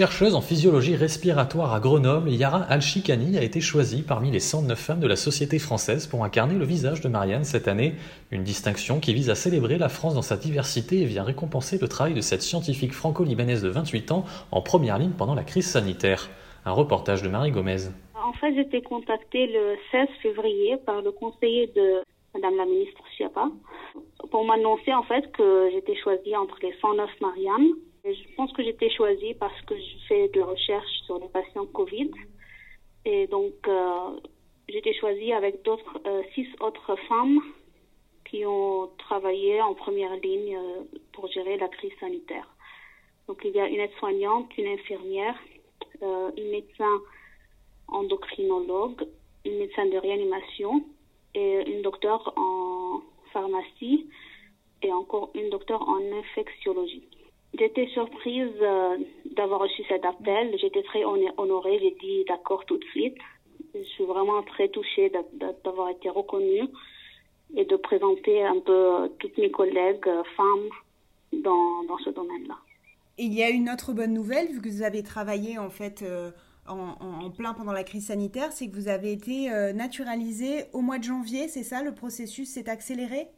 Chercheuse en physiologie respiratoire à Grenoble, Yara Alchikani a été choisie parmi les 109 femmes de la société française pour incarner le visage de Marianne cette année, une distinction qui vise à célébrer la France dans sa diversité et vient récompenser le travail de cette scientifique franco-libanaise de 28 ans en première ligne pendant la crise sanitaire. Un reportage de Marie Gomez. En fait, j'ai été contactée le 16 février par le conseiller de Madame la ministre Chiapa pour m'annoncer en fait que j'étais choisie entre les 109 Marianne je pense que j'étais choisie parce que je fais de la recherche sur les patients Covid. Et donc, euh, j'étais choisie avec d'autres, euh, six autres femmes qui ont travaillé en première ligne euh, pour gérer la crise sanitaire. Donc, il y a une aide-soignante, une infirmière, une médecin endocrinologue, une médecin de réanimation et une docteure en pharmacie et encore une docteure en infectiologie. J'étais surprise euh, d'avoir reçu cet appel. J'étais très honorée. J'ai dit d'accord tout de suite. Je suis vraiment très touchée d'avoir été reconnue et de présenter un peu euh, toutes mes collègues euh, femmes dans, dans ce domaine-là. Il y a une autre bonne nouvelle, vu que vous avez travaillé en fait en, plein pendant la crise sanitaire, c'est que vous avez été naturalisé au mois de janvier, c'est ça? Le processus s'est accéléré?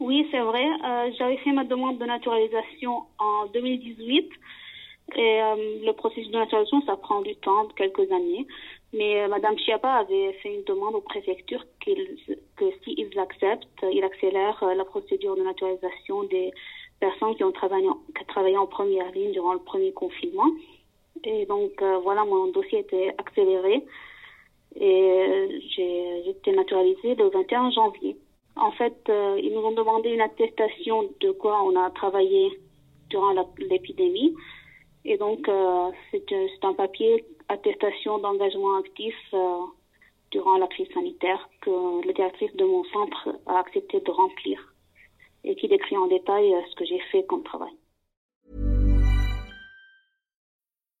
Oui, c'est vrai. Euh, j'avais fait ma demande de naturalisation en 2018 et euh, le processus de naturalisation, ça prend du temps, quelques années. Mais euh, Madame Chiapa avait fait une demande aux préfectures que s'ils acceptent, ils accélèrent la procédure de naturalisation des personnes qui ont travaillé en, travaillé en première ligne durant le premier confinement. Et donc voilà, mon dossier était accéléré et j'ai été naturalisée le 21 janvier. En fait, euh, ils nous ont demandé une attestation de quoi on a travaillé durant l'épidémie. Et donc, euh, c'est un papier attestation d'engagement actif euh, durant la crise sanitaire que le directrice de mon centre a accepté de remplir et qui décrit en détail ce que j'ai fait comme travail.